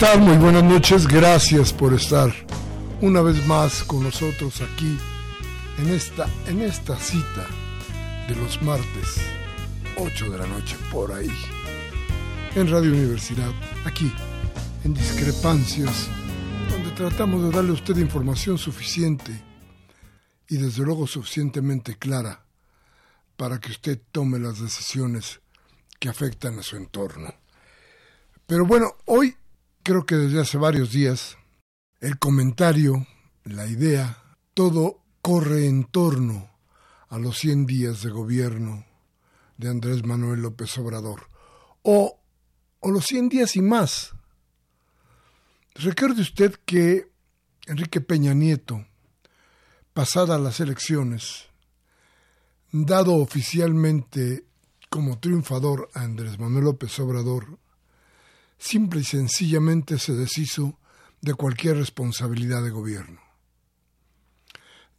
Muy buenas noches. Gracias por estar una vez más con nosotros aquí en esta, en esta cita de los martes, 8 de la noche, por ahí, en Radio Universidad, aquí, en Discrepancias, donde tratamos de darle a usted información suficiente y desde luego suficientemente clara para que usted tome las decisiones que afectan a su entorno. Pero bueno, hoy creo que desde hace varios días el comentario, la idea, todo corre en torno a los 100 días de gobierno de Andrés Manuel López Obrador, o, o los 100 días y más. Recuerde usted que Enrique Peña Nieto, pasadas las elecciones, dado oficialmente como triunfador a Andrés Manuel López Obrador, simple y sencillamente se deshizo de cualquier responsabilidad de gobierno.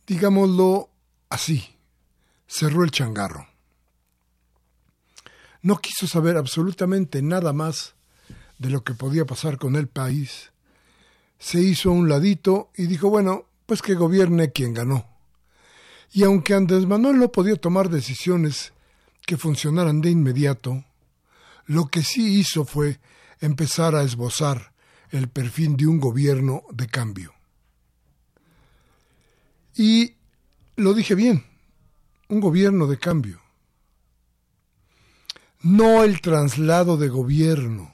Digámoslo así, cerró el changarro. No quiso saber absolutamente nada más de lo que podía pasar con el país. Se hizo a un ladito y dijo, bueno, pues que gobierne quien ganó. Y aunque Andrés Manuel no podía tomar decisiones que funcionaran de inmediato, lo que sí hizo fue empezar a esbozar el perfil de un gobierno de cambio. Y lo dije bien, un gobierno de cambio. No el traslado de gobierno.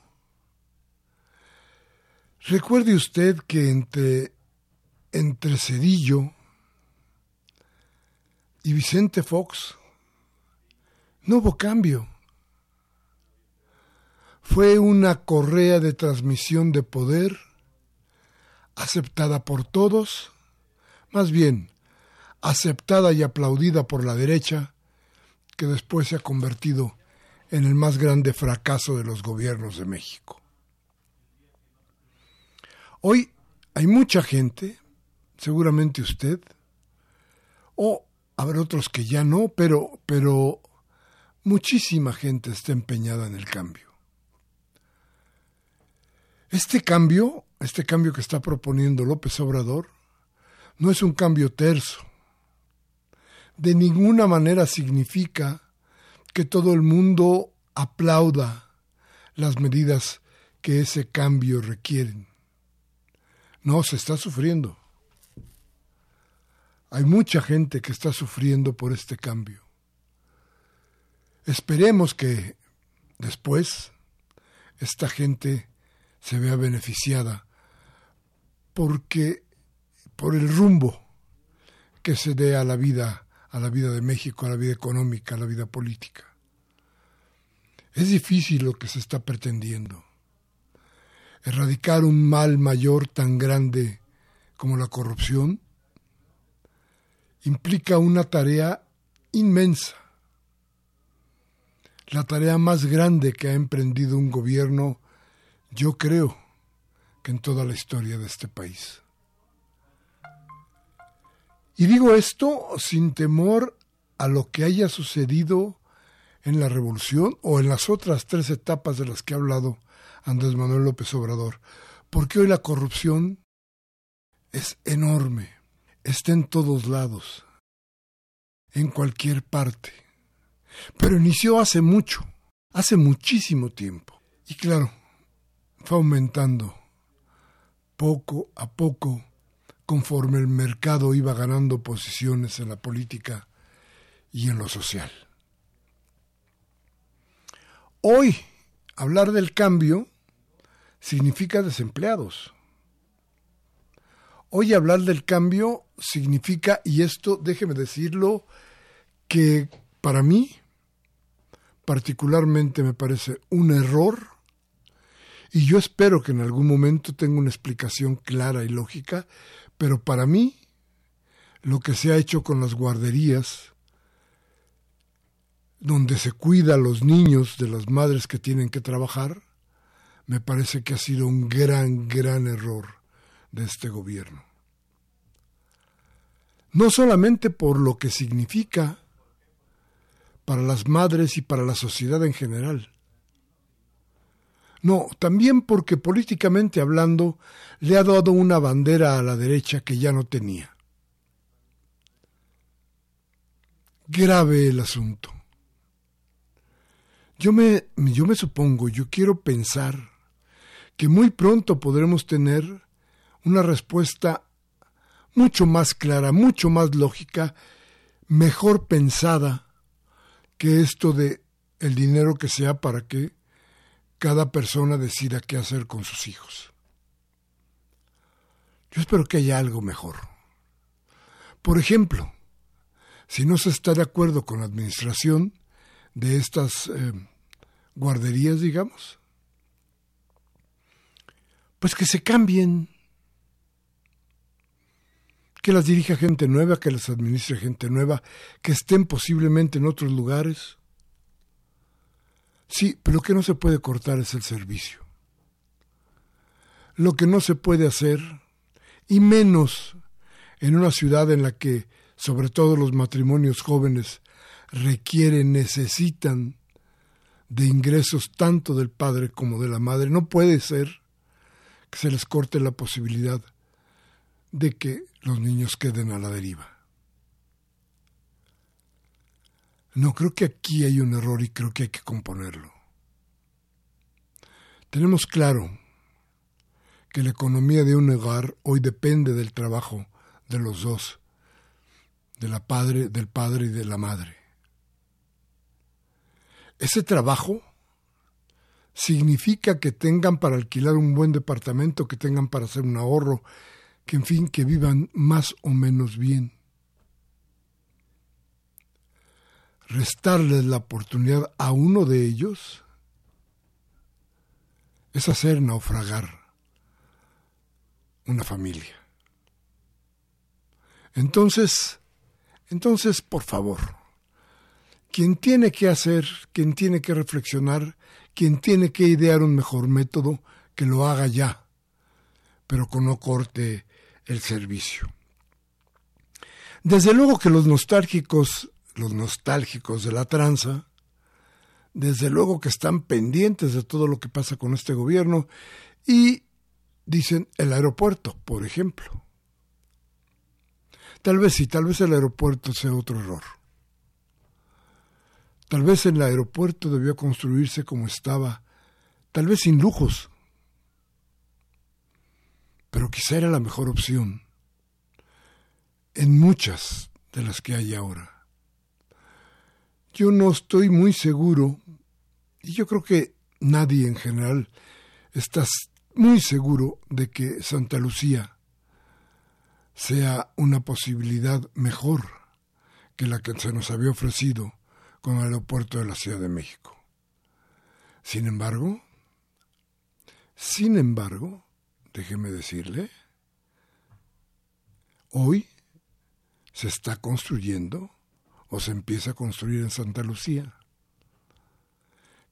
Recuerde usted que entre, entre Cedillo y Vicente Fox no hubo cambio fue una correa de transmisión de poder aceptada por todos, más bien aceptada y aplaudida por la derecha, que después se ha convertido en el más grande fracaso de los gobiernos de México. Hoy hay mucha gente, seguramente usted, o habrá otros que ya no, pero, pero muchísima gente está empeñada en el cambio. Este cambio, este cambio que está proponiendo López Obrador, no es un cambio terso. De ninguna manera significa que todo el mundo aplauda las medidas que ese cambio requieren. No, se está sufriendo. Hay mucha gente que está sufriendo por este cambio. Esperemos que después esta gente se vea beneficiada porque por el rumbo que se dé a la vida, a la vida de México, a la vida económica, a la vida política. Es difícil lo que se está pretendiendo. Erradicar un mal mayor tan grande como la corrupción implica una tarea inmensa, la tarea más grande que ha emprendido un gobierno yo creo que en toda la historia de este país. Y digo esto sin temor a lo que haya sucedido en la revolución o en las otras tres etapas de las que ha hablado Andrés Manuel López Obrador, porque hoy la corrupción es enorme, está en todos lados, en cualquier parte, pero inició hace mucho, hace muchísimo tiempo, y claro, fue aumentando poco a poco conforme el mercado iba ganando posiciones en la política y en lo social. Hoy, hablar del cambio significa desempleados. Hoy hablar del cambio significa, y esto déjeme decirlo, que para mí particularmente me parece un error y yo espero que en algún momento tenga una explicación clara y lógica, pero para mí lo que se ha hecho con las guarderías, donde se cuida a los niños de las madres que tienen que trabajar, me parece que ha sido un gran, gran error de este gobierno. No solamente por lo que significa para las madres y para la sociedad en general, no, también porque políticamente hablando le ha dado una bandera a la derecha que ya no tenía. Grave el asunto. Yo me, yo me supongo, yo quiero pensar que muy pronto podremos tener una respuesta mucho más clara, mucho más lógica, mejor pensada que esto de el dinero que sea para que cada persona decida qué hacer con sus hijos. Yo espero que haya algo mejor. Por ejemplo, si no se está de acuerdo con la administración de estas eh, guarderías, digamos, pues que se cambien, que las dirija gente nueva, que las administre gente nueva, que estén posiblemente en otros lugares. Sí, pero lo que no se puede cortar es el servicio. Lo que no se puede hacer, y menos en una ciudad en la que, sobre todo los matrimonios jóvenes, requieren, necesitan de ingresos tanto del padre como de la madre, no puede ser que se les corte la posibilidad de que los niños queden a la deriva. No, creo que aquí hay un error y creo que hay que componerlo. Tenemos claro que la economía de un hogar hoy depende del trabajo de los dos, de la padre, del padre y de la madre. Ese trabajo significa que tengan para alquilar un buen departamento, que tengan para hacer un ahorro, que en fin, que vivan más o menos bien. Restarles la oportunidad a uno de ellos es hacer naufragar una familia. Entonces, entonces, por favor, quien tiene que hacer, quien tiene que reflexionar, quien tiene que idear un mejor método, que lo haga ya, pero que no corte el servicio. Desde luego que los nostálgicos los nostálgicos de la tranza, desde luego que están pendientes de todo lo que pasa con este gobierno y dicen el aeropuerto, por ejemplo. Tal vez sí, tal vez el aeropuerto sea otro error. Tal vez el aeropuerto debió construirse como estaba, tal vez sin lujos, pero quizá era la mejor opción en muchas de las que hay ahora yo no estoy muy seguro, y yo creo que nadie en general está muy seguro de que Santa Lucía sea una posibilidad mejor que la que se nos había ofrecido con el aeropuerto de la Ciudad de México. Sin embargo, sin embargo, déjeme decirle, hoy se está construyendo o se empieza a construir en Santa Lucía.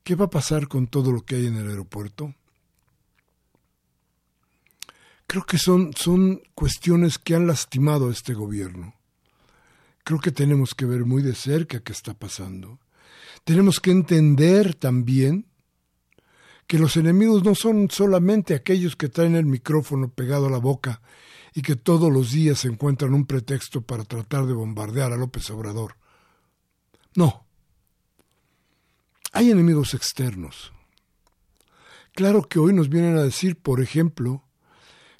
¿Qué va a pasar con todo lo que hay en el aeropuerto? Creo que son, son cuestiones que han lastimado a este gobierno, creo que tenemos que ver muy de cerca qué está pasando. Tenemos que entender también que los enemigos no son solamente aquellos que traen el micrófono pegado a la boca y que todos los días encuentran un pretexto para tratar de bombardear a López Obrador. No. Hay enemigos externos. Claro que hoy nos vienen a decir, por ejemplo,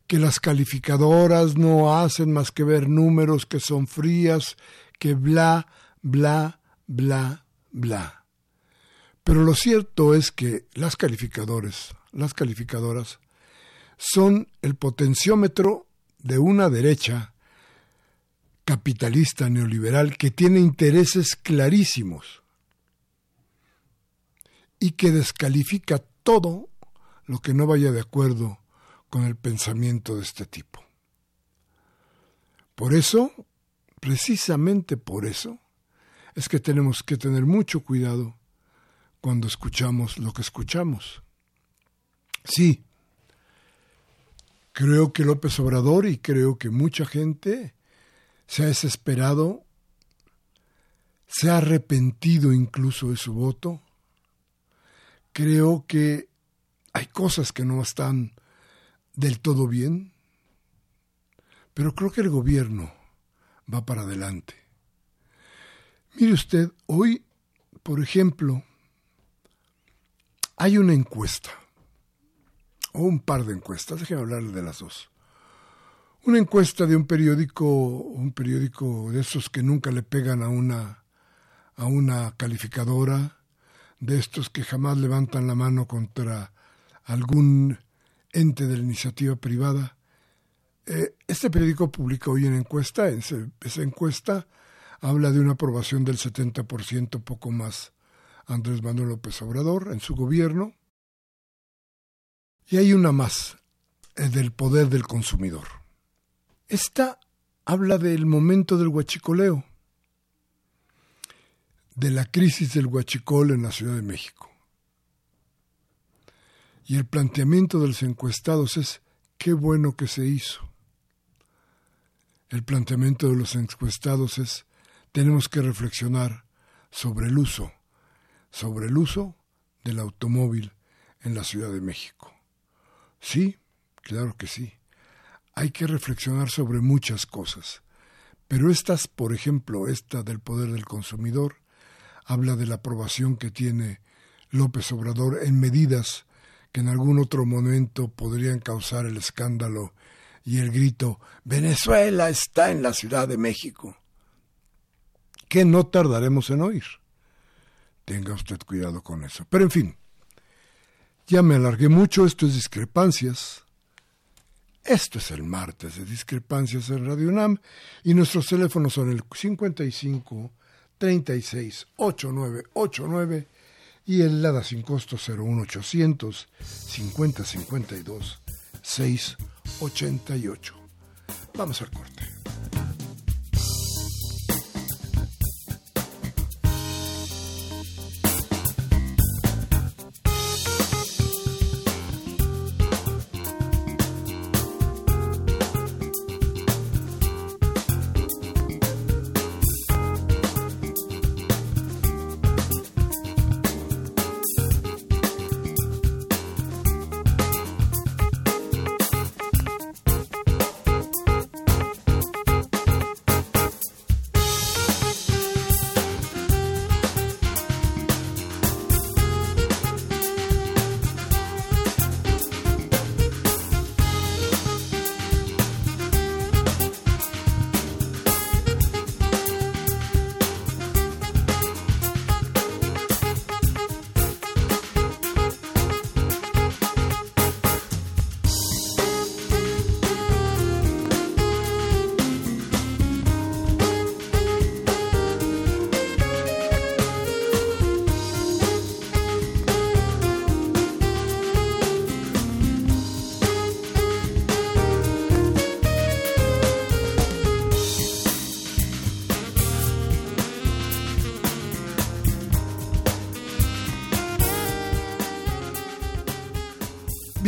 que las calificadoras no hacen más que ver números que son frías, que bla, bla, bla, bla. Pero lo cierto es que las calificadores, las calificadoras, son el potenciómetro de una derecha capitalista neoliberal que tiene intereses clarísimos y que descalifica todo lo que no vaya de acuerdo con el pensamiento de este tipo. Por eso, precisamente por eso, es que tenemos que tener mucho cuidado cuando escuchamos lo que escuchamos. Sí, creo que López Obrador y creo que mucha gente se ha desesperado, se ha arrepentido incluso de su voto. Creo que hay cosas que no están del todo bien, pero creo que el gobierno va para adelante. Mire usted, hoy, por ejemplo, hay una encuesta, o un par de encuestas, déjeme hablarle de las dos. Una encuesta de un periódico, un periódico de esos que nunca le pegan a una, a una calificadora, de estos que jamás levantan la mano contra algún ente de la iniciativa privada. Eh, este periódico publica hoy una encuesta, esa encuesta habla de una aprobación del 70%, poco más, Andrés Manuel López Obrador en su gobierno. Y hay una más, el del poder del consumidor. Esta habla del momento del huachicoleo, de la crisis del huachicol en la Ciudad de México. Y el planteamiento de los encuestados es, qué bueno que se hizo. El planteamiento de los encuestados es, tenemos que reflexionar sobre el uso, sobre el uso del automóvil en la Ciudad de México. Sí, claro que sí. Hay que reflexionar sobre muchas cosas. Pero estas, por ejemplo, esta del poder del consumidor, habla de la aprobación que tiene López Obrador en medidas que en algún otro momento podrían causar el escándalo y el grito Venezuela está en la Ciudad de México, que no tardaremos en oír. Tenga usted cuidado con eso. Pero en fin, ya me alargué mucho, esto es discrepancias. Esto es el martes de discrepancias en Radio UNAM y nuestros teléfonos son el 55 36 8989 y el LADA sin costo 01800 50 52 688. Vamos al corte.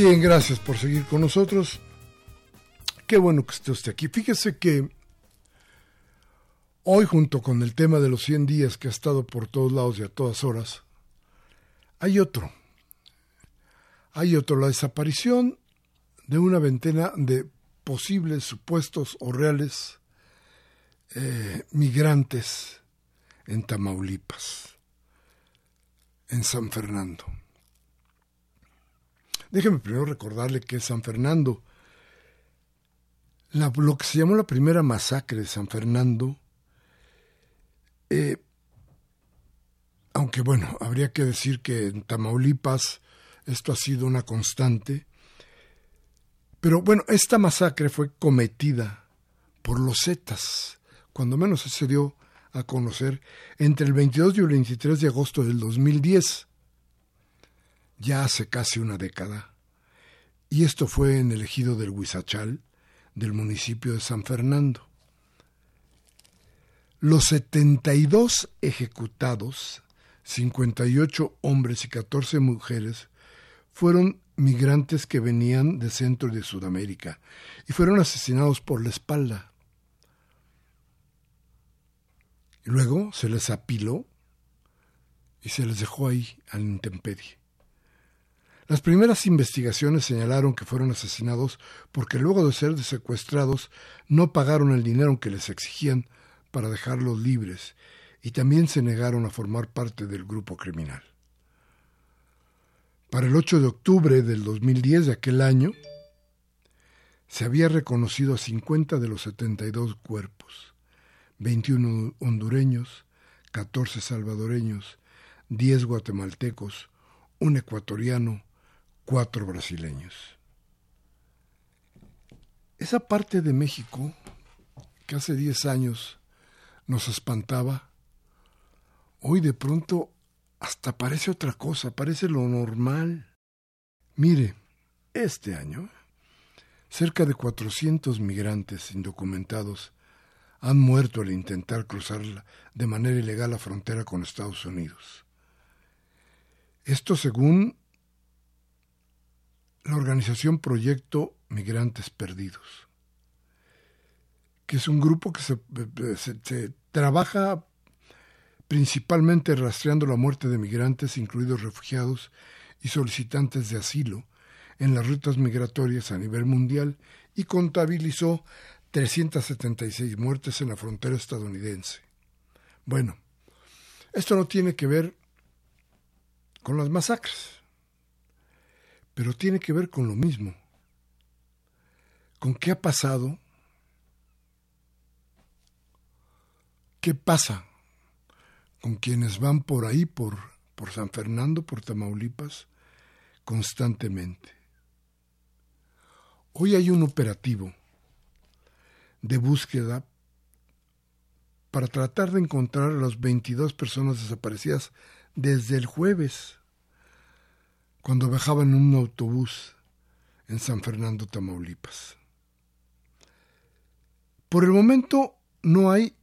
Bien, gracias por seguir con nosotros. Qué bueno que esté usted aquí. Fíjese que Hoy, junto con el tema de los 100 días que ha estado por todos lados y a todas horas, hay otro. Hay otro, la desaparición de una veintena de posibles, supuestos o reales eh, migrantes en Tamaulipas, en San Fernando. Déjeme primero recordarle que San Fernando, lo que se llamó la primera masacre de San Fernando, eh, aunque bueno, habría que decir que en Tamaulipas esto ha sido una constante, pero bueno, esta masacre fue cometida por los Zetas, cuando menos se dio a conocer entre el 22 y el 23 de agosto del 2010, ya hace casi una década. Y esto fue en el ejido del Huizachal, del municipio de San Fernando. Los 72 ejecutados, 58 hombres y 14 mujeres, fueron migrantes que venían de Centro y de Sudamérica y fueron asesinados por la espalda. Luego se les apiló y se les dejó ahí al intemperie. Las primeras investigaciones señalaron que fueron asesinados porque luego de ser secuestrados no pagaron el dinero que les exigían para dejarlos libres y también se negaron a formar parte del grupo criminal. Para el 8 de octubre del 2010 de aquel año, se había reconocido a 50 de los 72 cuerpos, 21 hondureños, 14 salvadoreños, 10 guatemaltecos, un ecuatoriano, cuatro brasileños. Esa parte de México que hace 10 años nos espantaba, hoy de pronto hasta parece otra cosa, parece lo normal. Mire, este año, cerca de 400 migrantes indocumentados han muerto al intentar cruzar de manera ilegal la frontera con Estados Unidos. Esto según la organización Proyecto Migrantes Perdidos, que es un grupo que se, se trabaja principalmente rastreando la muerte de migrantes, incluidos refugiados y solicitantes de asilo, en las rutas migratorias a nivel mundial y contabilizó 376 muertes en la frontera estadounidense. Bueno, esto no tiene que ver con las masacres, pero tiene que ver con lo mismo, con qué ha pasado, qué pasa con quienes van por ahí, por, por San Fernando, por Tamaulipas, constantemente. Hoy hay un operativo de búsqueda para tratar de encontrar a las 22 personas desaparecidas desde el jueves, cuando viajaban en un autobús en San Fernando, Tamaulipas. Por el momento no hay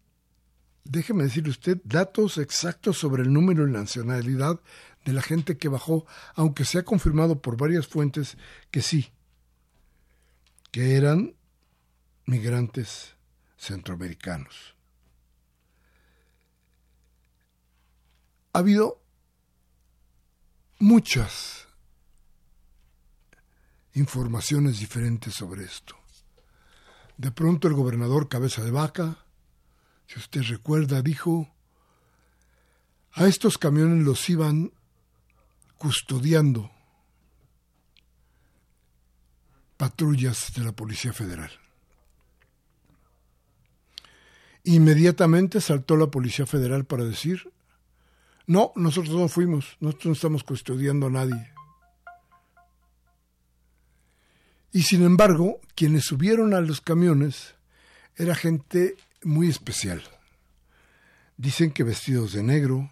déjeme decirle usted, datos exactos sobre el número y nacionalidad de la gente que bajó, aunque se ha confirmado por varias fuentes que sí, que eran migrantes centroamericanos. Ha habido muchas informaciones diferentes sobre esto. De pronto el gobernador Cabeza de Vaca si usted recuerda, dijo, a estos camiones los iban custodiando patrullas de la Policía Federal. Inmediatamente saltó la Policía Federal para decir, no, nosotros no fuimos, nosotros no estamos custodiando a nadie. Y sin embargo, quienes subieron a los camiones era gente muy especial. Dicen que vestidos de negro,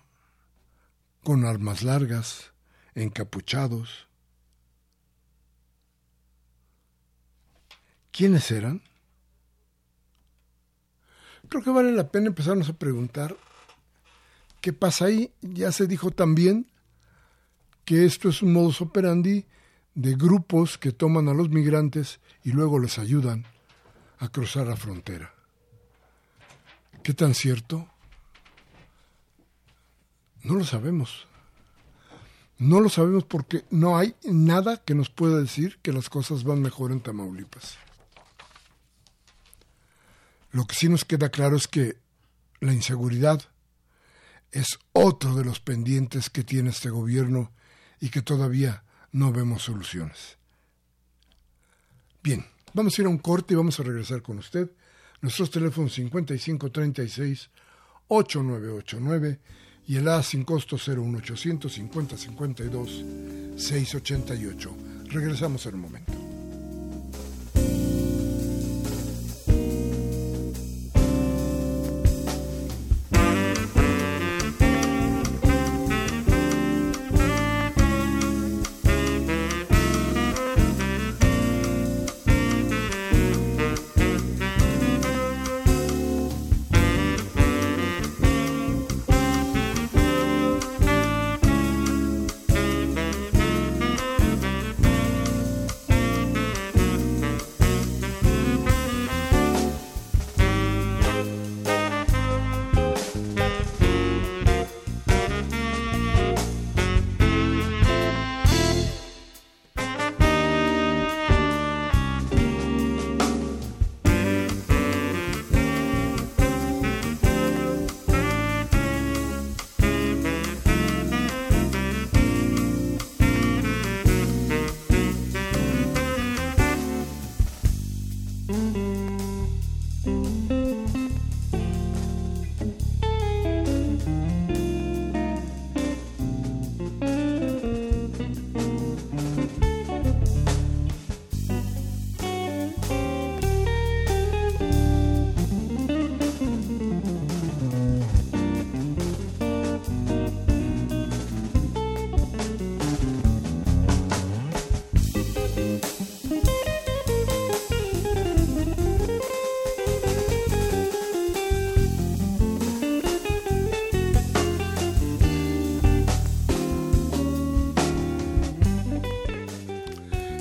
con armas largas, encapuchados. ¿Quiénes eran? Creo que vale la pena empezarnos a preguntar qué pasa ahí. Ya se dijo también que esto es un modus operandi de grupos que toman a los migrantes y luego les ayudan a cruzar la frontera. ¿Qué tan cierto? No lo sabemos. No lo sabemos porque no hay nada que nos pueda decir que las cosas van mejor en Tamaulipas. Lo que sí nos queda claro es que la inseguridad es otro de los pendientes que tiene este gobierno y que todavía no vemos soluciones. Bien, vamos a ir a un corte y vamos a regresar con usted. Nuestros teléfonos 5536 8989 y el A sin costo 01800 50 52 688. Regresamos en un momento.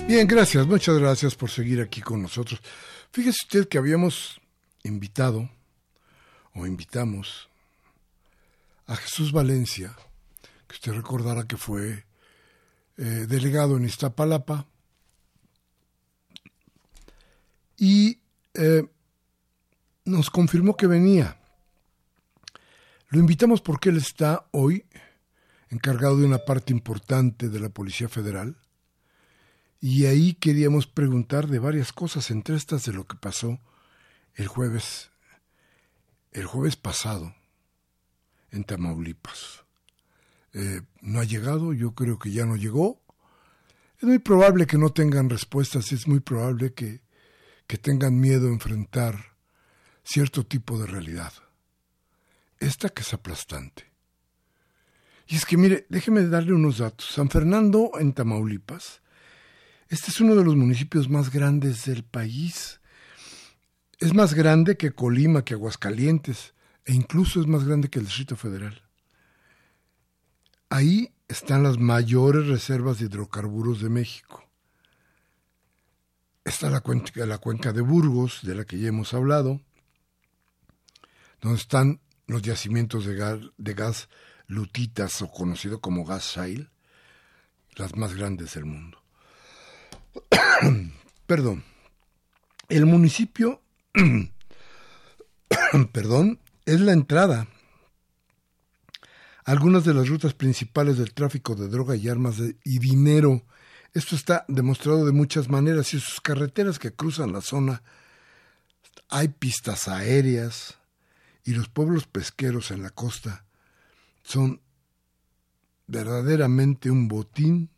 Bien, gracias, muchas gracias por seguir aquí con nosotros. Fíjese usted que habíamos invitado o invitamos a Jesús Valencia, que usted recordará que fue eh, delegado en Iztapalapa, y eh, nos confirmó que venía. Lo invitamos porque él está hoy encargado de una parte importante de la Policía Federal y ahí queríamos preguntar de varias cosas, entre estas de lo que pasó el jueves, el jueves pasado en Tamaulipas. Eh, no ha llegado, yo creo que ya no llegó. Es muy probable que no tengan respuestas, es muy probable que, que tengan miedo a enfrentar cierto tipo de realidad. Esta que es aplastante. Y es que, mire, déjeme darle unos datos. San Fernando, en Tamaulipas, este es uno de los municipios más grandes del país. Es más grande que Colima, que Aguascalientes, e incluso es más grande que el Distrito Federal. Ahí están las mayores reservas de hidrocarburos de México. Está la cuenca, de Burgos, de la que ya hemos hablado, donde están los yacimientos de gas, de gas lutitas o conocido como gas shale, las más grandes del mundo. Perdón. El municipio, perdón, es la entrada algunas de las rutas principales del tráfico de droga y armas y dinero. Esto está demostrado de muchas maneras y sus carreteras que cruzan la zona hay pistas aéreas y los pueblos pesqueros en la costa son verdaderamente un botín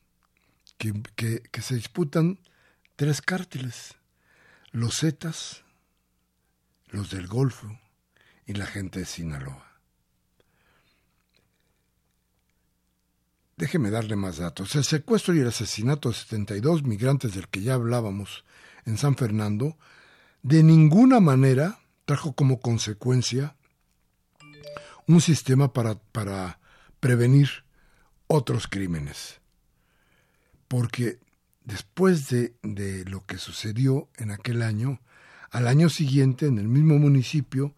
que, se disputan tres cárteles, los Zetas, los del Golfo y la gente de Sinaloa. Déjeme darle más datos. El secuestro y el asesinato de 72 migrantes del que ya hablábamos en San Fernando, de ninguna manera trajo como consecuencia un sistema para, para prevenir otros crímenes porque después de, lo que sucedió en aquel año, al año siguiente, en el mismo municipio,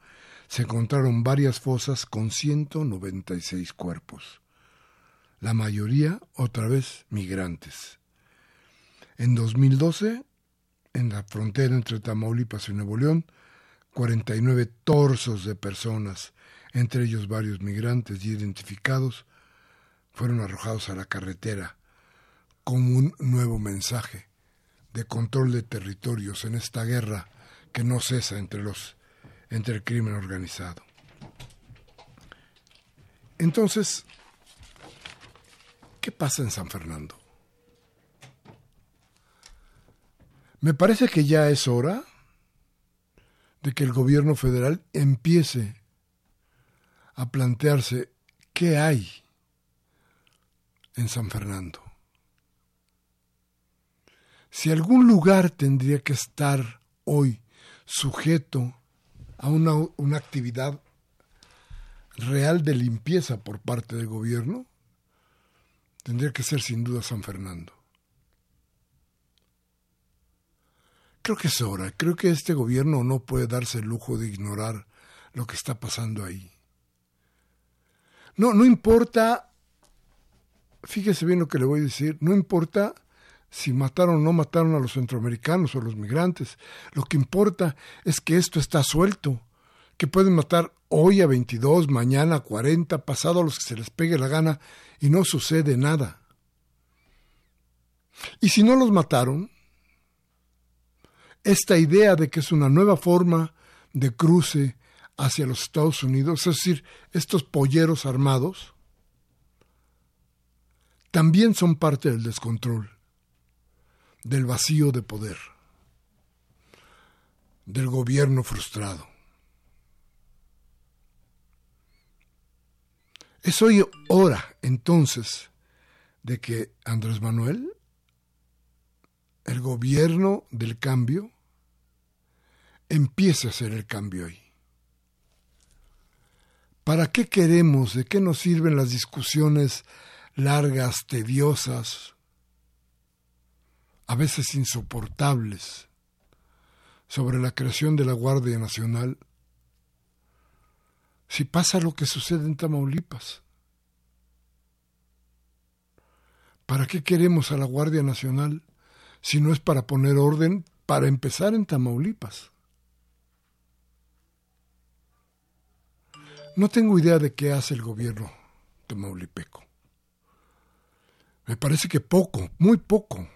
se encontraron varias fosas con 196 cuerpos, la mayoría otra vez migrantes. En 2012, en la frontera entre Tamaulipas y Nuevo León, 49 torsos de personas, entre ellos varios migrantes y identificados, fueron arrojados a la carretera como un nuevo mensaje de control de territorios en esta guerra que no cesa entre los entre el crimen organizado. Entonces, ¿qué pasa en San Fernando? Me parece que ya es hora de que el gobierno federal empiece a plantearse qué hay en San Fernando. Si algún lugar tendría que estar hoy sujeto a una, una actividad real de limpieza por parte del gobierno, tendría que ser sin duda San Fernando. Creo que es hora, creo que este gobierno no puede darse el lujo de ignorar lo que está pasando ahí. No, no importa, fíjese bien lo que le voy a decir, no importa si mataron o no mataron a los centroamericanos o a los migrantes. Lo que importa es que esto está suelto, que pueden matar hoy a 22, mañana a 40, pasado a los que se les pegue la gana y no sucede nada. Y si no los mataron, esta idea de que es una nueva forma de cruce hacia los Estados Unidos, es decir, estos polleros armados, también son parte del descontrol del vacío de poder, del gobierno frustrado. Es hoy hora entonces de que Andrés Manuel, el gobierno del cambio, empiece a hacer el cambio hoy. ¿Para qué queremos? ¿De qué nos sirven las discusiones largas, tediosas, a veces insoportables, sobre la creación de la Guardia Nacional, si pasa lo que sucede en Tamaulipas. ¿Para qué queremos a la Guardia Nacional si no es para poner orden para empezar en Tamaulipas? No tengo idea de qué hace el gobierno tamaulipeco. Me parece que poco, muy poco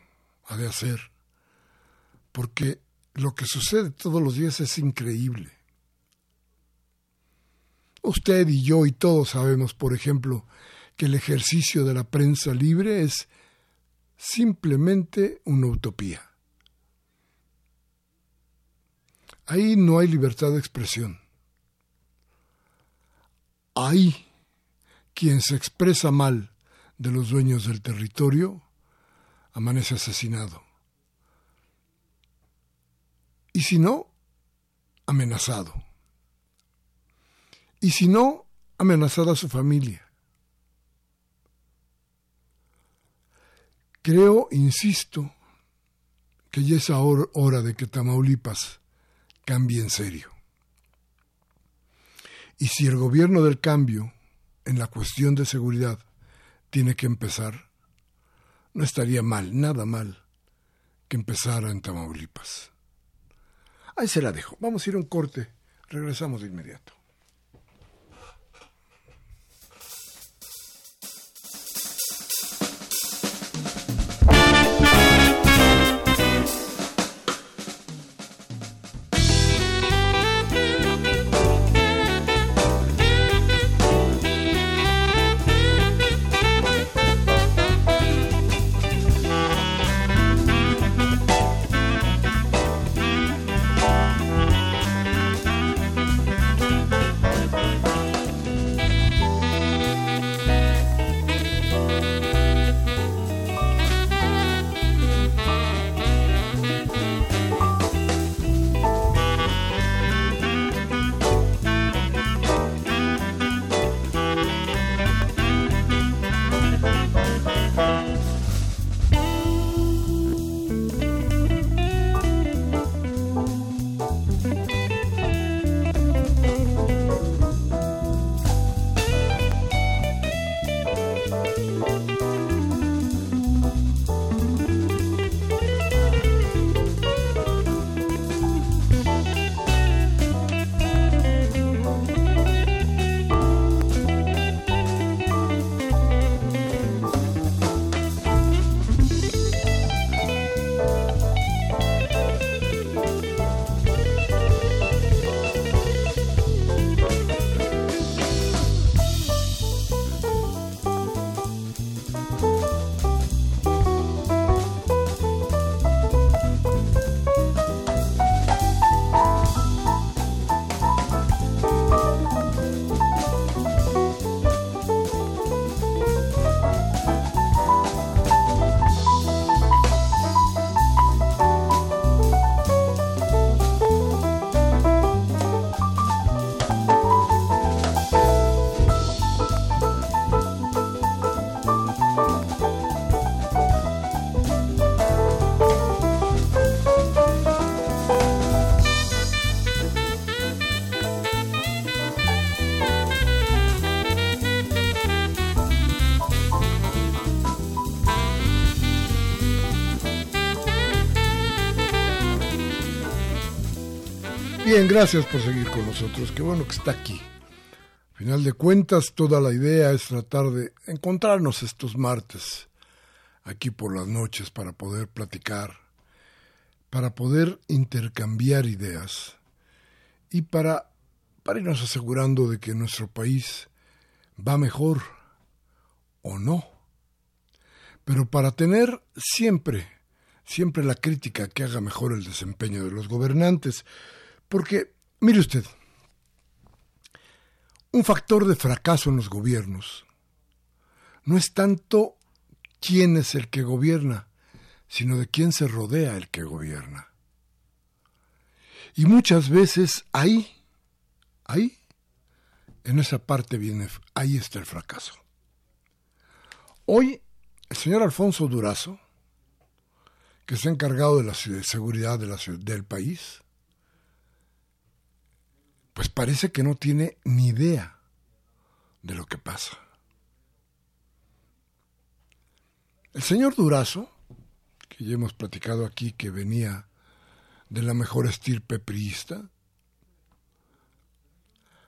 ha de hacer, porque lo que sucede todos los días es increíble. Usted y yo y todos sabemos, por ejemplo, que el ejercicio de la prensa libre es simplemente una utopía. Ahí no hay libertad de expresión. Ahí quien se expresa mal de los dueños del territorio amanece asesinado. Y si no, amenazado. Y si no, amenazada a su familia. Creo, insisto, que ya es hora de que Tamaulipas cambie en serio. Y si el gobierno del cambio en la cuestión de seguridad tiene que empezar, no estaría mal, nada mal, que empezara en Tamaulipas. Ahí se la dejo. Vamos a ir a un corte. Regresamos de inmediato. Bien, gracias por seguir con nosotros. Qué bueno que está aquí. Al final de cuentas, toda la idea es tratar de encontrarnos estos martes aquí por las noches para poder platicar, para poder intercambiar ideas y para, para irnos asegurando de que nuestro país va mejor o no. Pero para tener siempre, siempre la crítica que haga mejor el desempeño de los gobernantes, porque, mire usted, un factor de fracaso en los gobiernos no es tanto quién es el que gobierna, sino de quién se rodea el que gobierna. Y muchas veces ahí, ahí, en esa parte viene, ahí está el fracaso. Hoy, el señor Alfonso Durazo, que ha encargado de la seguridad del país, pues parece que no tiene ni idea de lo que pasa. El señor Durazo, que ya hemos platicado aquí que venía de la mejor estirpe priista,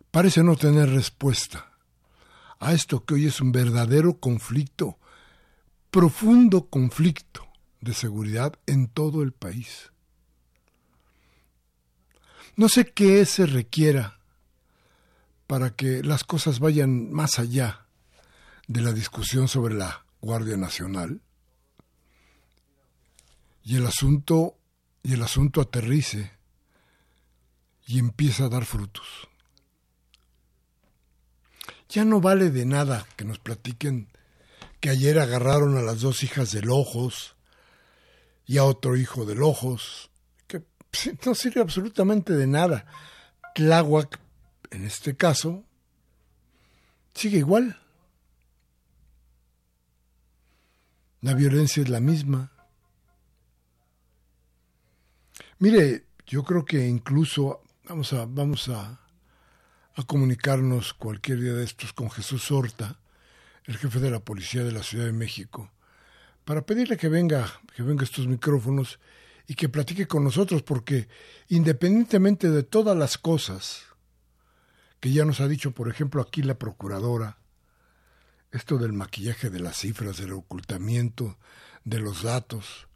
parece no tener respuesta a esto que hoy es un verdadero conflicto, profundo conflicto de seguridad en todo el país. No sé qué se requiera para que las cosas vayan más allá de la discusión sobre la Guardia Nacional y el asunto y el asunto aterrice y empieza a dar frutos. Ya no vale de nada que nos platiquen que ayer agarraron a las dos hijas del Ojos y a otro hijo del Ojos no sirve absolutamente de nada. Tláhuac, en este caso, sigue igual. La violencia es la misma. Mire, yo creo que incluso vamos a, vamos a, a comunicarnos cualquier día de estos con Jesús Horta, el jefe de la policía de la Ciudad de México, para pedirle que venga, que venga estos micrófonos y que platique con nosotros, porque independientemente de todas las cosas que ya nos ha dicho, por ejemplo, aquí la procuradora, esto del maquillaje de las cifras, del ocultamiento de los datos,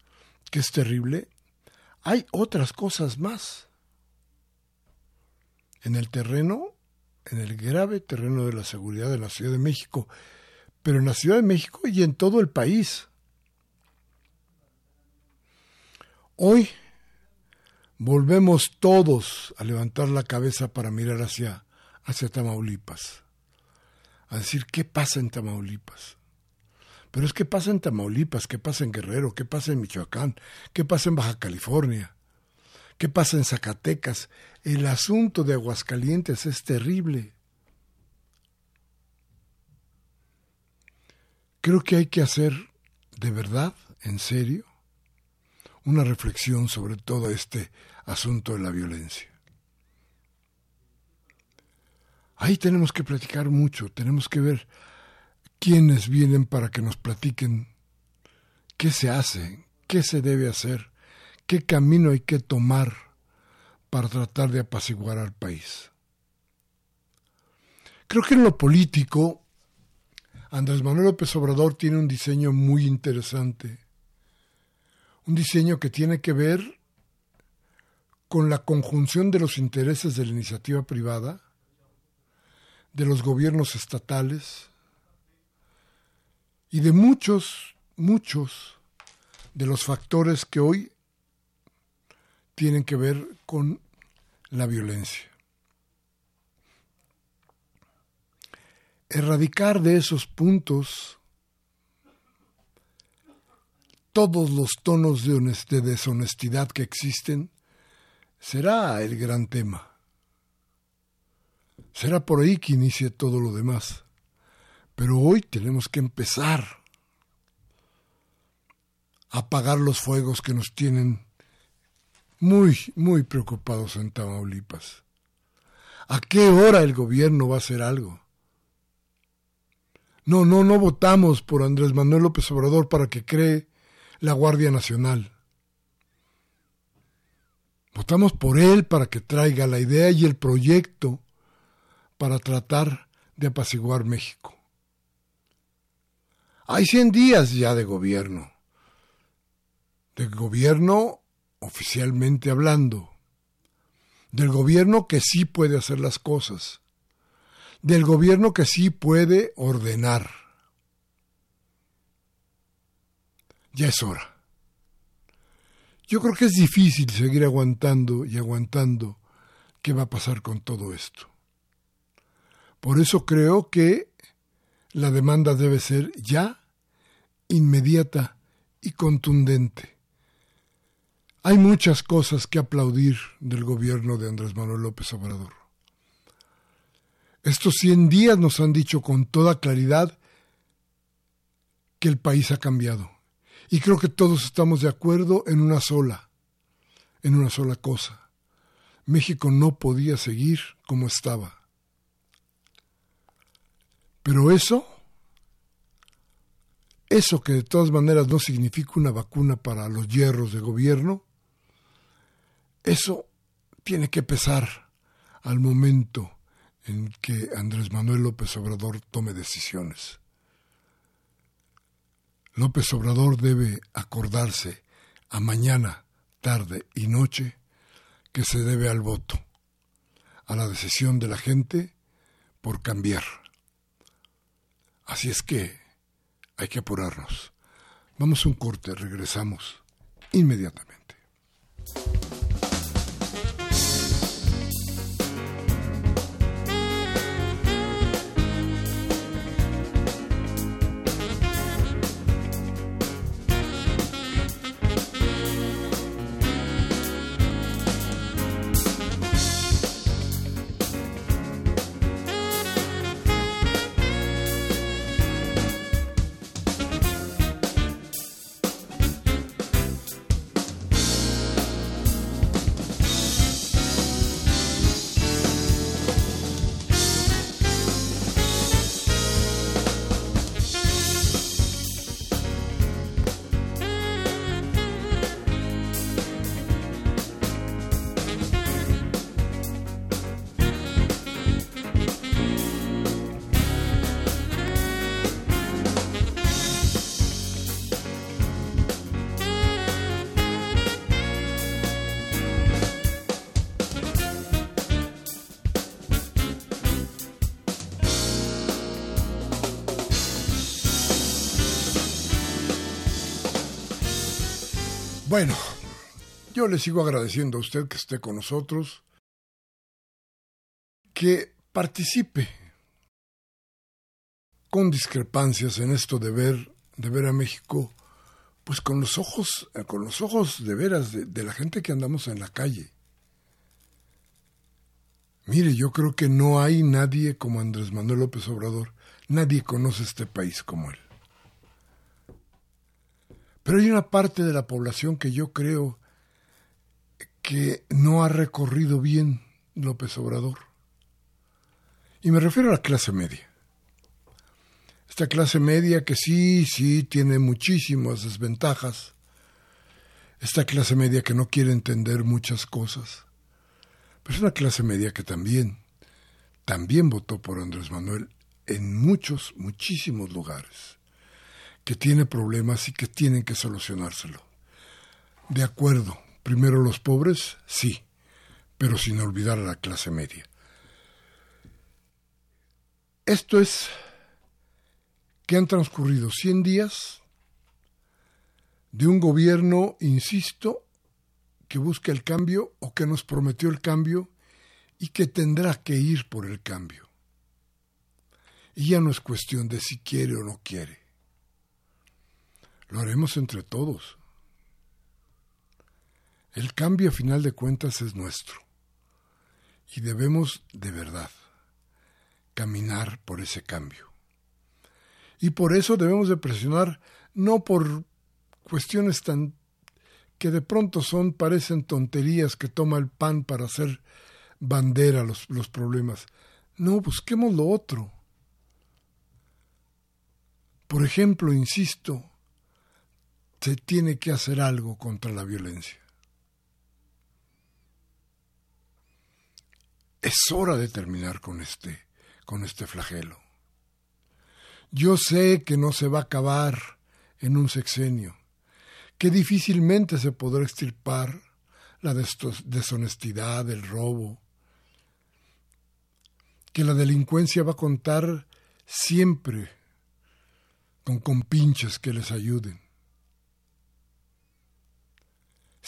que es terrible, hay otras cosas más. En el terreno, en el grave terreno de la seguridad de la Ciudad de México, pero en la Ciudad de México y en todo el país. Hoy volvemos todos a levantar la cabeza para mirar hacia, hacia Tamaulipas, a decir qué pasa en Tamaulipas. Pero es que pasa en Tamaulipas, qué pasa en Guerrero, qué pasa en Michoacán, qué pasa en Baja California, qué pasa en Zacatecas. El asunto de Aguascalientes es terrible. Creo que hay que hacer de verdad, en serio, una reflexión sobre todo este asunto de la violencia. Ahí tenemos que platicar mucho, tenemos que ver quienes vienen para que nos platiquen qué se hace, qué se debe hacer, qué camino hay que tomar para tratar de apaciguar al país. Creo que en lo político, Andrés Manuel López Obrador tiene un diseño muy interesante, un diseño que tiene que ver con la conjunción de los intereses de la iniciativa privada, de los gobiernos estatales y de muchos, muchos de los factores que hoy tienen que ver con la violencia. Erradicar de esos puntos todos los tonos de, deshonestidad que existen será el gran tema. Será por ahí que inicie todo lo demás. Pero hoy tenemos que empezar a apagar los fuegos que nos tienen muy, muy preocupados en Tamaulipas. ¿A qué hora el gobierno va a hacer algo? No, no, no votamos por Andrés Manuel López Obrador para que cree la Guardia Nacional. Votamos por él para que traiga la idea y el proyecto para tratar de apaciguar México. Hay 100 días ya de gobierno. De gobierno oficialmente hablando. Del gobierno que sí puede hacer las cosas. Del gobierno que sí puede ordenar. Ya es hora. Yo creo que es difícil seguir aguantando y aguantando qué va a pasar con todo esto. Por eso creo que la demanda debe ser ya, inmediata y contundente. Hay muchas cosas que aplaudir del gobierno de Andrés Manuel López Obrador. Estos 100 días nos han dicho con toda claridad que el país ha cambiado. Y creo que todos estamos de acuerdo en una sola, en una sola cosa. México no podía seguir como estaba. Pero eso, eso que de todas maneras no significa una vacuna para los hierros de gobierno, eso tiene que pesar al momento en que Andrés Manuel López Obrador tome decisiones. López Obrador debe acordarse a mañana, tarde y noche que se debe al voto, a la decisión de la gente por cambiar. Así es que hay que apurarnos. Vamos a un corte, regresamos inmediatamente. Bueno, yo le sigo agradeciendo a usted que esté con nosotros, que participe con discrepancias en esto de ver, de ver a México, pues con los ojos, con los ojos de veras de, de la gente que andamos en la calle. Mire, yo creo que no hay nadie como Andrés Manuel López Obrador, nadie conoce este país como él. Pero hay una parte de la población que yo creo que no ha recorrido bien López Obrador. Y me refiero a la clase media. Esta clase media que sí, sí, tiene muchísimas desventajas. Esta clase media que no quiere entender muchas cosas. Pero es una clase media que también, también votó por Andrés Manuel en muchos, muchísimos lugares, que tiene problemas y que tienen que solucionárselo. De acuerdo, primero los pobres, sí, pero sin olvidar a la clase media. Esto es que han transcurrido 100 días de un gobierno, insisto, que busca el cambio o que nos prometió el cambio y que tendrá que ir por el cambio. Y ya no es cuestión de si quiere o no quiere. Lo haremos entre todos. El cambio a final de cuentas es nuestro. Y debemos de verdad caminar por ese cambio. Y por eso debemos de presionar, no por cuestiones tan que de pronto son, parecen tonterías que toma el pan para hacer bandera los, los problemas. No, busquemos lo otro. Por ejemplo, insisto, se tiene que hacer algo contra la violencia. Es hora de terminar con este, con este flagelo. Yo sé que no se va a acabar en un sexenio, que difícilmente se podrá extirpar la deshonestidad, el robo, que la delincuencia va a contar siempre con compinches que les ayuden.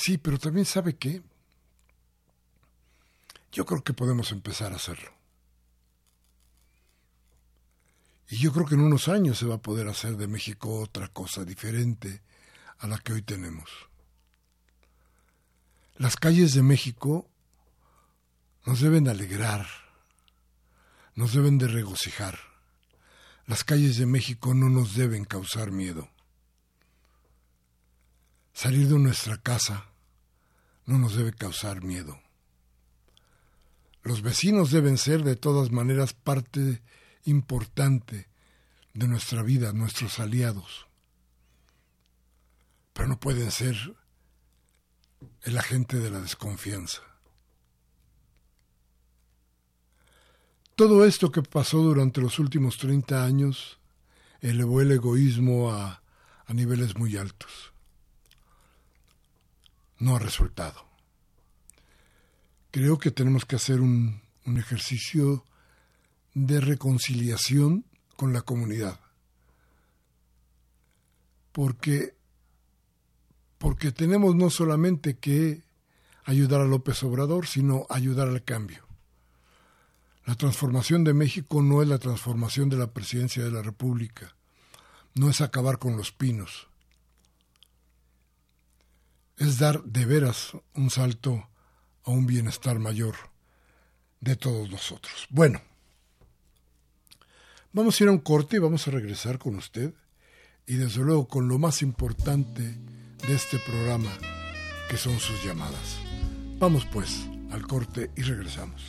Sí, pero también sabe qué. Yo creo que podemos empezar a hacerlo. Y yo creo que en unos años se va a poder hacer de México otra cosa diferente a la que hoy tenemos. Las calles de México nos deben alegrar, nos deben de regocijar. Las calles de México no nos deben causar miedo. Salir de nuestra casa no nos debe causar miedo. Los vecinos deben ser de todas maneras parte importante de nuestra vida, nuestros aliados. Pero no pueden ser el agente de la desconfianza. Todo esto que pasó durante los últimos 30 años elevó el egoísmo a, a niveles muy altos. No ha resultado. Creo que tenemos que hacer un, ejercicio de reconciliación con la comunidad. Porque, porque tenemos no solamente que ayudar a López Obrador, sino ayudar al cambio. La transformación de México no es la transformación de la presidencia de la República, no es acabar con los pinos, es dar de veras un salto a un bienestar mayor de todos nosotros. Bueno, vamos a ir a un corte y vamos a regresar con usted y desde luego con lo más importante de este programa, que son sus llamadas. Vamos pues al corte y regresamos.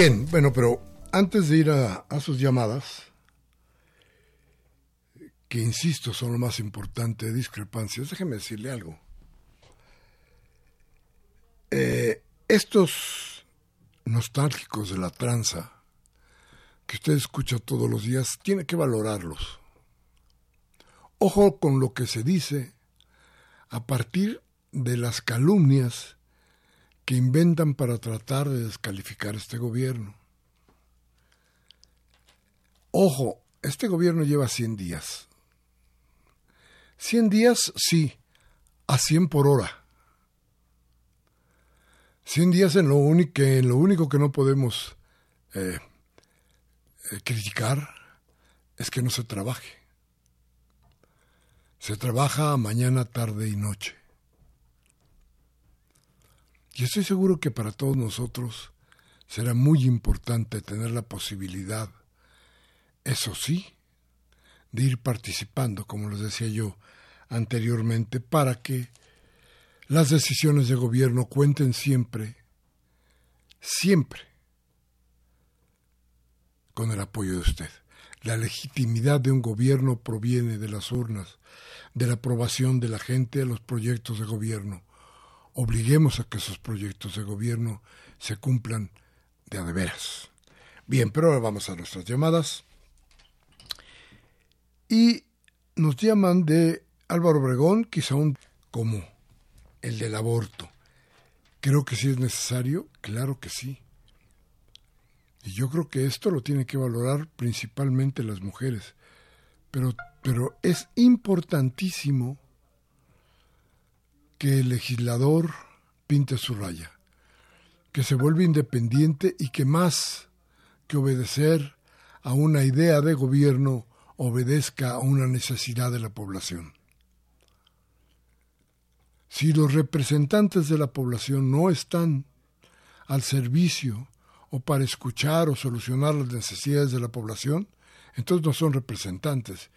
Bien, bueno, pero antes de ir a, sus llamadas, que insisto son lo más importante, discrepancias, déjeme decirle algo. Eh, estos nostálgicos de la tranza que usted escucha todos los días, tiene que valorarlos. Ojo con lo que se dice a partir de las calumnias que inventan para tratar de descalificar este gobierno. Ojo, este gobierno lleva 100 días. 100 días, sí, a 100 por hora. 100 días en lo, único, en lo único que no podemos eh, eh, criticar es que no se trabaje. Se trabaja mañana, tarde y noche. Y estoy seguro que para todos nosotros será muy importante tener la posibilidad, eso sí, de ir participando, como les decía yo anteriormente, para que las decisiones de gobierno cuenten siempre, siempre, con el apoyo de usted. La legitimidad de un gobierno proviene de las urnas, de la aprobación de la gente a los proyectos de gobierno. Obliguemos a que esos proyectos de gobierno se cumplan de a de veras. Bien, pero ahora vamos a nuestras llamadas. Y nos llaman de Álvaro Obregón, quizá un como el del aborto. Creo que sí es necesario, claro que sí. Y yo creo que esto lo tienen que valorar principalmente las mujeres. Pero, pero es importantísimo que el legislador pinte su raya, que se vuelva independiente y que más que obedecer a una idea de gobierno obedezca a una necesidad de la población. Si los representantes de la población no están al servicio o para escuchar o solucionar las necesidades de la población, entonces no son representantes.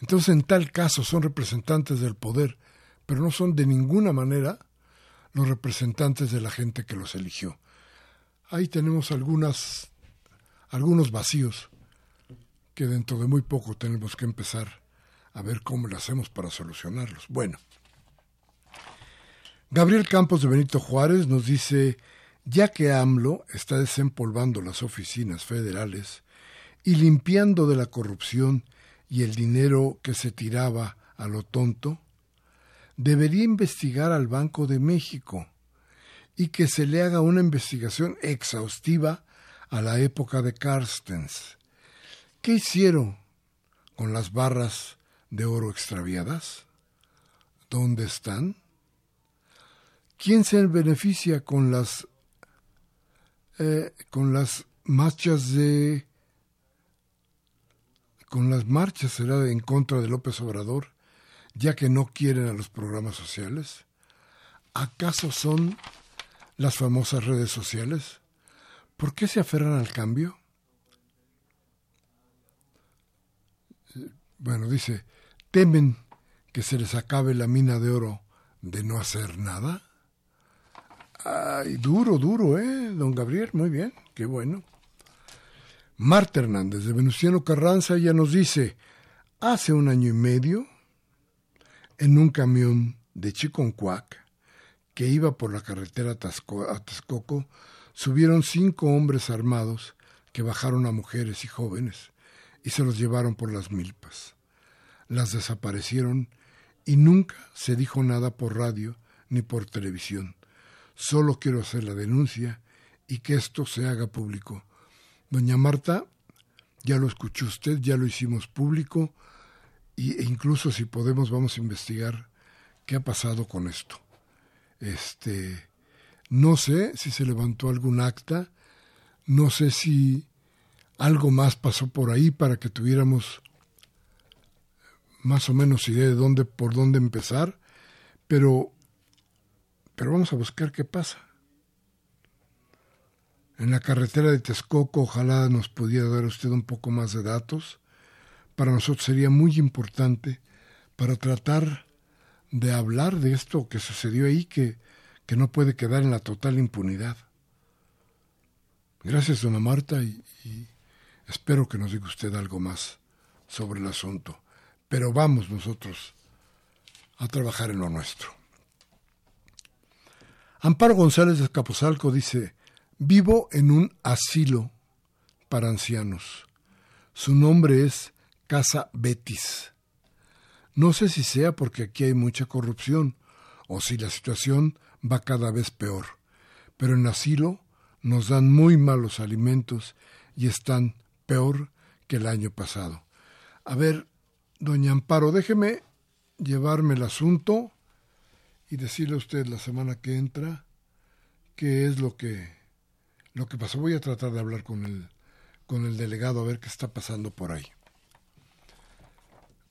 Entonces en tal caso son representantes del poder, pero no son de ninguna manera los representantes de la gente que los eligió. Ahí tenemos algunas, algunos vacíos que dentro de muy poco tenemos que empezar a ver cómo lo hacemos para solucionarlos. Bueno, Gabriel Campos de Benito Juárez nos dice, ya que AMLO está desempolvando las oficinas federales y limpiando de la corrupción y el dinero que se tiraba a lo tonto, debería investigar al Banco de México y que se le haga una investigación exhaustiva a la época de Carstens. ¿Qué hicieron con las barras de oro extraviadas? ¿Dónde están? ¿Quién se beneficia con las eh, con las marchas de con las marchas será en contra de López Obrador, ya que no quieren a los programas sociales? ¿Acaso son las famosas redes sociales? ¿Por qué se aferran al cambio? Bueno, dice, temen que se les acabe la mina de oro de no hacer nada. Ay, duro, duro, ¿eh? Don Gabriel, muy bien, qué bueno. Marta Hernández de Venustiano Carranza ya nos dice, hace un año y medio, en un camión de Chiconcuac, que iba por la carretera a Texcoco, subieron cinco hombres armados que bajaron a mujeres y jóvenes y se los llevaron por las milpas. Las desaparecieron y nunca se dijo nada por radio ni por televisión. Solo quiero hacer la denuncia y que esto se haga público. Doña Marta, ya lo escuchó usted, ya lo hicimos público e incluso si podemos vamos a investigar qué ha pasado con esto. Este, no sé si se levantó algún acta, no sé si algo más pasó por ahí para que tuviéramos más o menos idea de dónde por dónde empezar, pero pero vamos a buscar qué pasa. En la carretera de Texcoco, ojalá nos pudiera dar usted un poco más de datos. Para nosotros sería muy importante para tratar de hablar de esto que sucedió ahí, que, que no puede quedar en la total impunidad. Gracias, dona Marta, y, espero que nos diga usted algo más sobre el asunto. Pero vamos nosotros a trabajar en lo nuestro. Amparo González de Capozalco dice, vivo en un asilo para ancianos. Su nombre es Casa Betis. No sé si sea porque aquí hay mucha corrupción o si la situación va cada vez peor, pero en asilo nos dan muy malos alimentos y están peor que el año pasado. A ver, doña Amparo, déjeme llevarme el asunto y decirle a usted la semana que entra qué es lo que lo que pasó. Voy a tratar de hablar con el con el delegado a ver qué está pasando por ahí.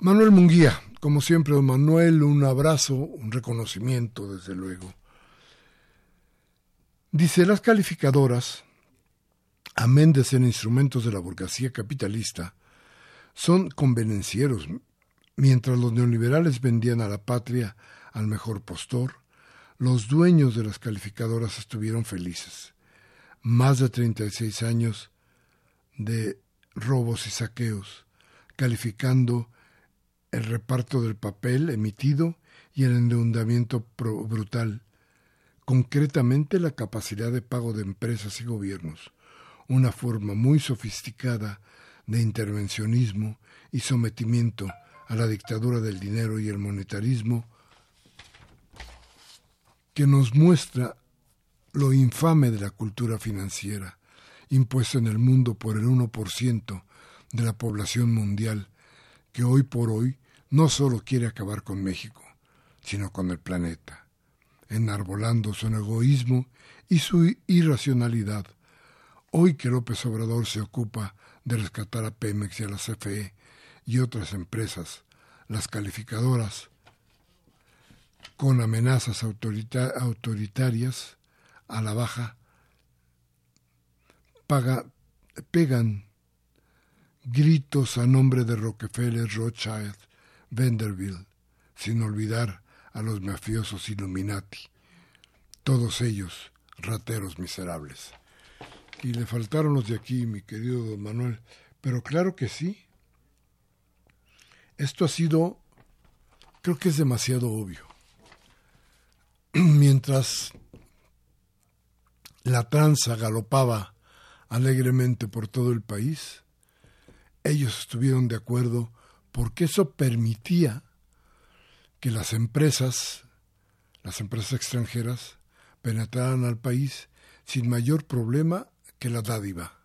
Manuel Munguía, como siempre, don Manuel, un abrazo, un reconocimiento, desde luego. Dice, las calificadoras, amén de ser instrumentos de la burguesía capitalista, son convenencieros, mientras los neoliberales vendían a la patria al mejor postor, los dueños de las calificadoras estuvieron felices. Más de 36 años de robos y saqueos, calificando el reparto del papel emitido y el endeudamiento brutal, concretamente la capacidad de pago de empresas y gobiernos, una forma muy sofisticada de intervencionismo y sometimiento a la dictadura del dinero y el monetarismo que nos muestra lo infame de la cultura financiera impuesta en el mundo por el 1% de la población mundial, que hoy por hoy no solo quiere acabar con México, sino con el planeta, enarbolando su egoísmo y su irracionalidad. Hoy que López Obrador se ocupa de rescatar a Pemex y a la CFE y otras empresas, las calificadoras, con amenazas autoritarias a la baja, paga, pegan gritos a nombre de Rockefeller, Rothschild, Vanderbilt, sin olvidar a los mafiosos Illuminati, todos ellos rateros miserables. Y le faltaron los de aquí, mi querido don Manuel, pero claro que sí. Esto ha sido, creo que es demasiado obvio. Mientras la tranza galopaba alegremente por todo el país, ellos estuvieron de acuerdo porque eso permitía que las empresas, las empresas extranjeras, penetraran al país sin mayor problema que la dádiva.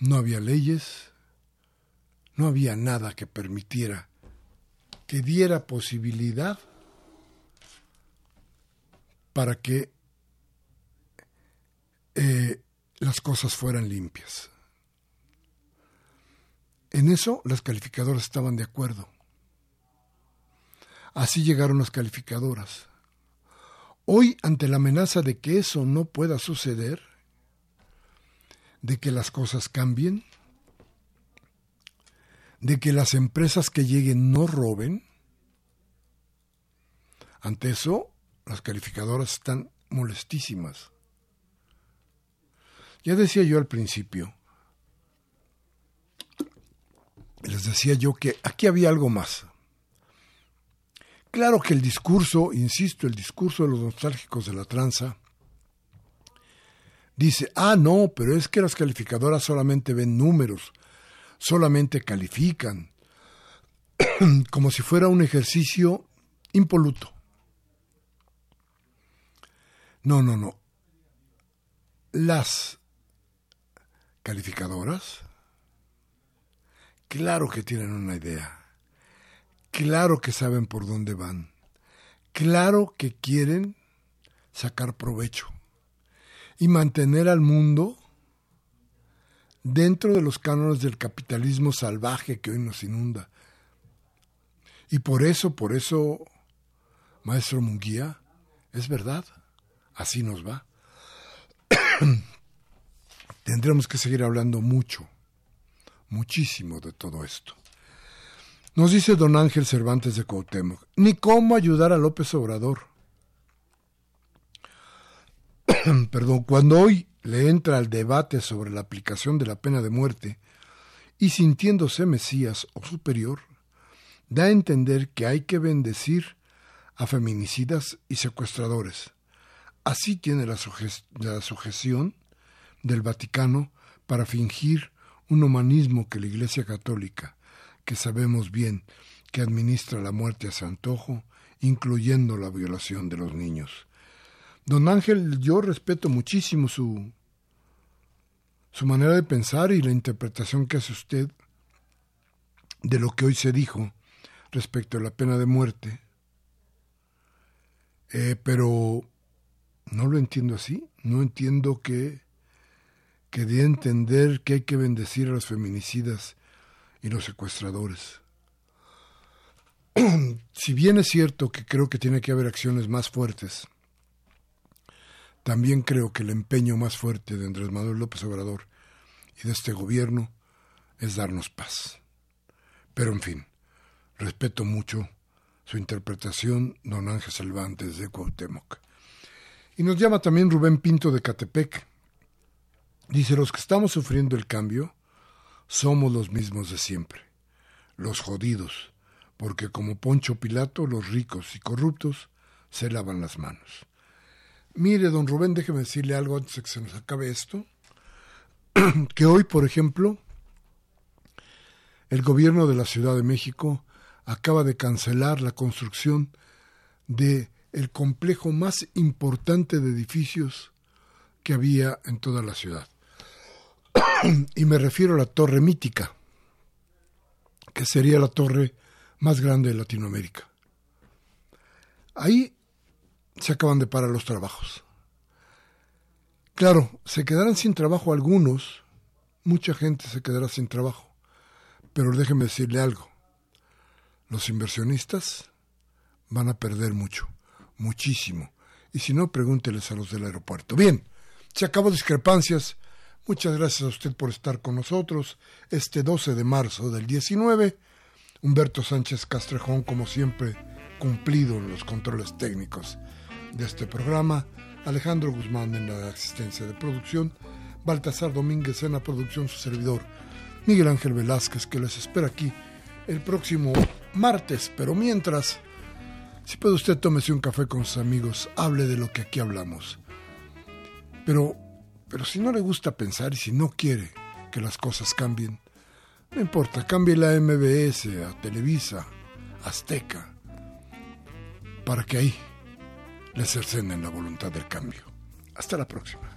No había leyes, no había nada que permitiera, que diera posibilidad para que eh, las cosas fueran limpias. En eso las calificadoras estaban de acuerdo. Así llegaron las calificadoras. Hoy, ante la amenaza de que eso no pueda suceder, de que las cosas cambien, de que las empresas que lleguen no roben, ante eso las calificadoras están molestísimas. Ya decía yo al principio, les decía yo que aquí había algo más. Claro que el discurso, insisto, el discurso de los nostálgicos de la tranza, dice, ah, no, pero es que las calificadoras solamente ven números, solamente califican, como si fuera un ejercicio impoluto. No, no, no. Las calificadoras Claro que tienen una idea. Claro que saben por dónde van. Claro que quieren sacar provecho y mantener al mundo dentro de los cánones del capitalismo salvaje que hoy nos inunda. Y por eso, por eso, maestro Munguía, es verdad, así nos va. Tendremos que seguir hablando mucho muchísimo de todo esto. Nos dice don Ángel Cervantes de Cuauhtémoc, ni cómo ayudar a López Obrador. Perdón, cuando hoy le entra al debate sobre la aplicación de la pena de muerte y sintiéndose Mesías o superior, da a entender que hay que bendecir a feminicidas y secuestradores. Así tiene la, la sujeción del Vaticano para fingir un humanismo que la Iglesia Católica, que sabemos bien que administra la muerte a su antojo, incluyendo la violación de los niños. Don Ángel, yo respeto muchísimo su, su manera de pensar y la interpretación que hace usted de lo que hoy se dijo respecto a la pena de muerte, eh, pero no lo entiendo así, no entiendo que, que de entender que hay que bendecir a los feminicidas y los secuestradores. si bien es cierto que creo que tiene que haber acciones más fuertes, también creo que el empeño más fuerte de Andrés Manuel López Obrador y de este gobierno es darnos paz. Pero en fin, respeto mucho su interpretación, don Ángel Cervantes de Cuauhtémoc. Y nos llama también Rubén Pinto de Catepec. Dice, los que estamos sufriendo el cambio somos los mismos de siempre, los jodidos, porque como Poncho Pilato, los ricos y corruptos se lavan las manos. Mire, don Rubén, déjeme decirle algo antes de que se nos acabe esto, que hoy, por ejemplo, el gobierno de la Ciudad de México acaba de cancelar la construcción de el complejo más importante de edificios que había en toda la ciudad. Y me refiero a la Torre Mítica, que sería la torre más grande de Latinoamérica. Ahí se acaban de parar los trabajos. Claro, se quedarán sin trabajo algunos, mucha gente se quedará sin trabajo, pero déjeme decirle algo, los inversionistas van a perder mucho, muchísimo, y si no, pregúnteles a los del aeropuerto. Bien, se acabó discrepancias. Muchas gracias a usted por estar con nosotros este 12 de marzo del 19 Humberto Sánchez Castrejón, como siempre, cumplido en los controles técnicos de este programa, Alejandro Guzmán en la asistencia de producción, Baltasar Domínguez en la producción, su servidor, Miguel Ángel Velázquez, que les espera aquí el próximo martes, pero mientras, si puede usted tómese un café con sus amigos, hable de lo que aquí hablamos. Pero, pero si no le gusta pensar y si no quiere que las cosas cambien, no importa, cambie la MBS a Televisa, Azteca, para que ahí le cercenen la voluntad del cambio. Hasta la próxima.